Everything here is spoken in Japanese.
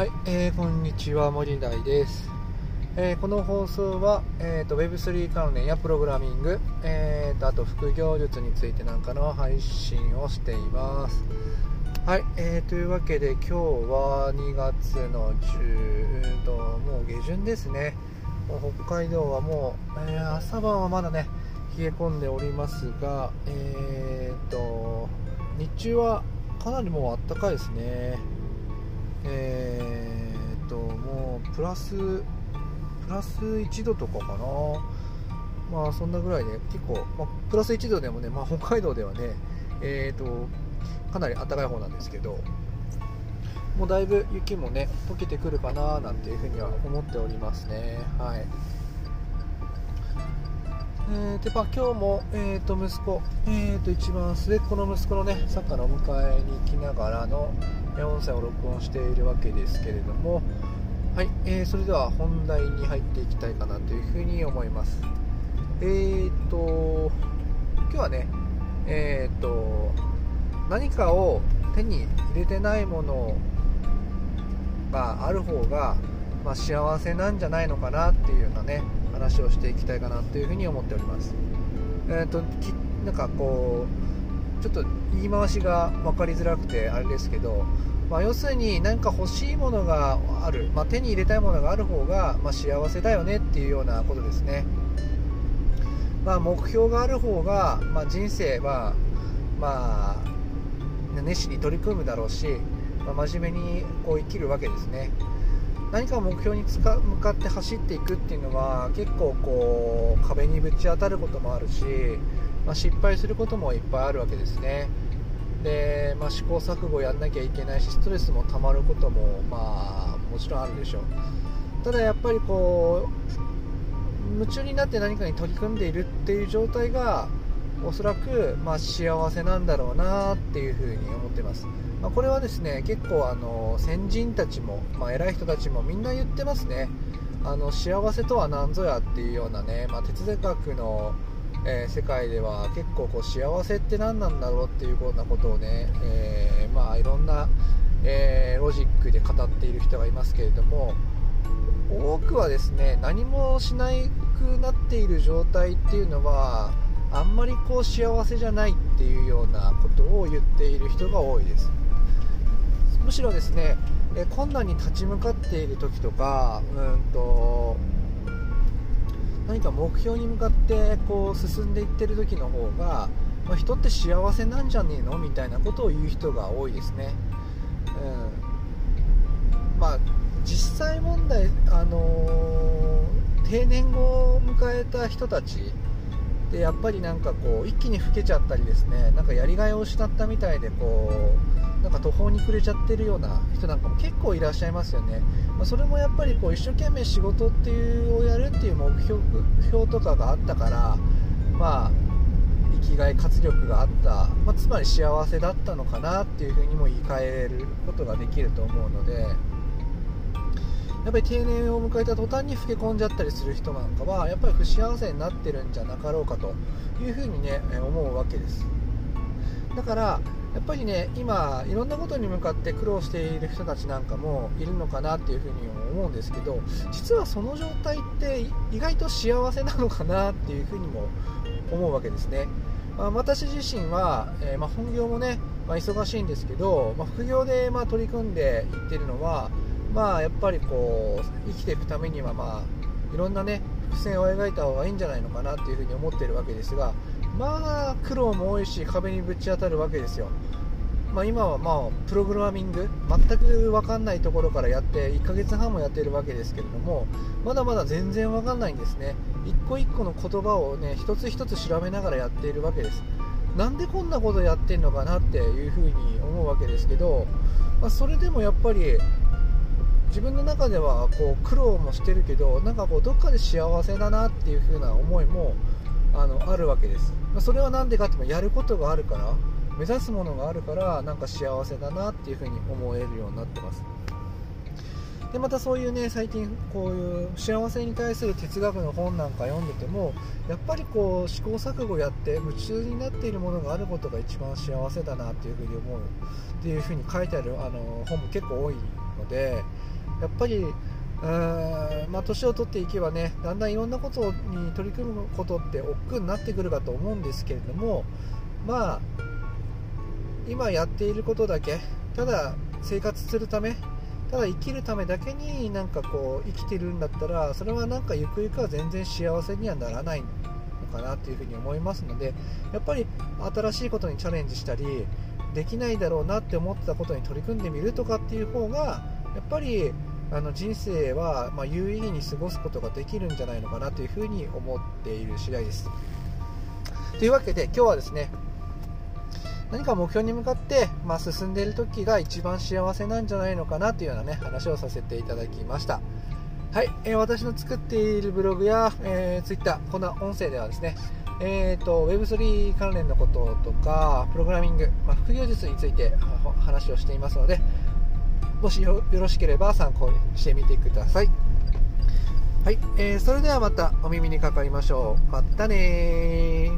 はい、えー、こんにちは森大です、えー、この放送は、えーと、Web3 関連やプログラミング、えーと、あと副業術についてなんかの配信をしています。はい、えー、というわけで今日は2月の10ともう下旬ですね。北海道はもう、えー、朝晩はまだね冷え込んでおりますが、えーと日中はかなりもう暖かいですね。プラスプラス1度とかかな。まあそんなぐらいで結構、まあ、プラス1度でもね、まあ、北海道ではねえー、とかなり暖かい方なんですけどもうだいぶ雪もね溶けてくるかななんていうふうには思っておりますね。はい。えー、でまあ、今日も、えー、と息子、えー、と一番末っ子の息子のねサッカーのお迎えに行きながらの、音声を録音しているわけですけれども、はいえー、それでは本題に入っていきたいかなというふうに思います。えーと、今日はね、えーと、何かを手に入れてないものがある方が、まあ、幸せなんじゃないのかなっていうようなね話をしていきたいかなというふうに思っております。えーと、なんかこうちょっと言い回しが分かりづらくてあれですけど、まあ、要するに何か欲しいものがある、まあ、手に入れたいものがある方が、ま、幸せだよねっていうようなことですね、まあ、目標がある方が、ま、人生は、まあ、熱心に取り組むだろうし、まあ、真面目にこう生きるわけですね。何か目標に向かって走っていくっていうのは結構こう壁にぶち当たることもあるし、まあ、失敗することもいっぱいあるわけですね。で、まあ、試行錯誤やんなきゃいけないしストレスもたまることもまあもちろんあるでしょう。ただやっぱりこう夢中になって何かに取り組んでいるっていう状態がおそらく、まあ、幸せなんだろうなっていうふうに思ってます。まあ、これはですね結構あの先人たちも、まあ、偉い人たちもみんな言ってますね。あの幸せとは何ぞやっていうようなね、ま、哲学の、えー、世界では結構こう幸せって何なんだろうっていうようなことをね、えー、まあ、いろんな、えー、ロジックで語っている人がいますけれども多くはですね何もしなくなっている状態っていうのはあんまりこう幸せじゃないっていうようなことを言っている人が多いです。むしろですね困難に立ち向かっている時とかうんと何か目標に向かってこう進んでいってる時の方が、まあ、人って幸せなんじゃねえのみたいなことを言う人が多いですね、うん、まあ実際問題、あのー、定年後を迎えた人たちでやっぱりなんかこう一気に老けちゃったりですねなんかやりがいを失ったみたいでこうなんか途方に暮れちゃってるような人なんかも結構いらっしゃいますよね、まあ、それもやっぱりこう一生懸命仕事っていうをやるっていう目標標とかがあったからまあ生きがい活力があった、まあ、つまり幸せだったのかなっていうふうにも言い換えることができると思うので。やっぱり定年を迎えた途端に老け込んじゃったりする人なんかはやっぱり不幸せになってるんじゃなかろうかというふうにね思うわけですだからやっぱりね今いろんなことに向かって苦労している人たちなんかもいるのかなっていうふうに思うんですけど実はその状態って意外と幸せなのかなっていうふうにも思うわけですね、まあ、私自身は、えー、まあ、本業もね、まあ、忙しいんですけど、ま副業でま取り組んでいってるのはまあやっぱりこう生きていくためにはまあいろんなね伏線を描いた方がいいんじゃないのかなっていうふうに思ってるわけですがまあ苦労も多いし壁にぶち当たるわけですよ。まあ、今はまあプログラミング全く分かんないところからやって1ヶ月半もやってるわけですけれどもまだまだ全然分かんないんですね。一個一個の言葉をね一つ一つ調べながらやっているわけです。なんでこんなことやってんのかなっていうふうに思うわけですけど、まあ、それでもやっぱり自分の中ではこう苦労もしてるけどなんかこうどっかで幸せだなっていう風な思いもあのあるわけです、まあ、それは何でかってもやることがあるから目指すものがあるからなんか幸せだなっていう風に思えるようになってます。でまたそういうね最近こういう幸せに対する哲学の本なんか読んでてもやっぱりこう試行錯誤やって夢中になっているものがあることが一番幸せだなっていうふうに思うっていうふうに書いてあるあの本も結構多いのでやっぱりうんまあ、年を取っていけばねだんだんいろんなことに取り組むことって億劫になってくるかと思うんですけれどもまあ今やっていることだけただ生活するためただ生きるためだけになんかこう生きてるんだったらそれはなんかゆくゆくは全然幸せにはならないのかなというふうに思いますのでやっぱり新しいことにチャレンジしたりできないだろうなって思ってたことに取り組んでみるとかっていう方がやっぱりあの人生はま有意義に過ごすことができるんじゃないのかなというふうに思っている次第です。というわけで今日はですね何か目標に向かって、まあ、進んでいる時が一番幸せなんじゃないのかなというようなね話をさせていただきましたはい、えー、私の作っているブログや、えー、Twitter こんな音声ではですねえーと、Web3 関連のこととかプログラミング、まあ、副業術について話をしていますのでもしよろしければ参考にしてみてください。はい、えー、それではまたお耳にかかりましょう。またね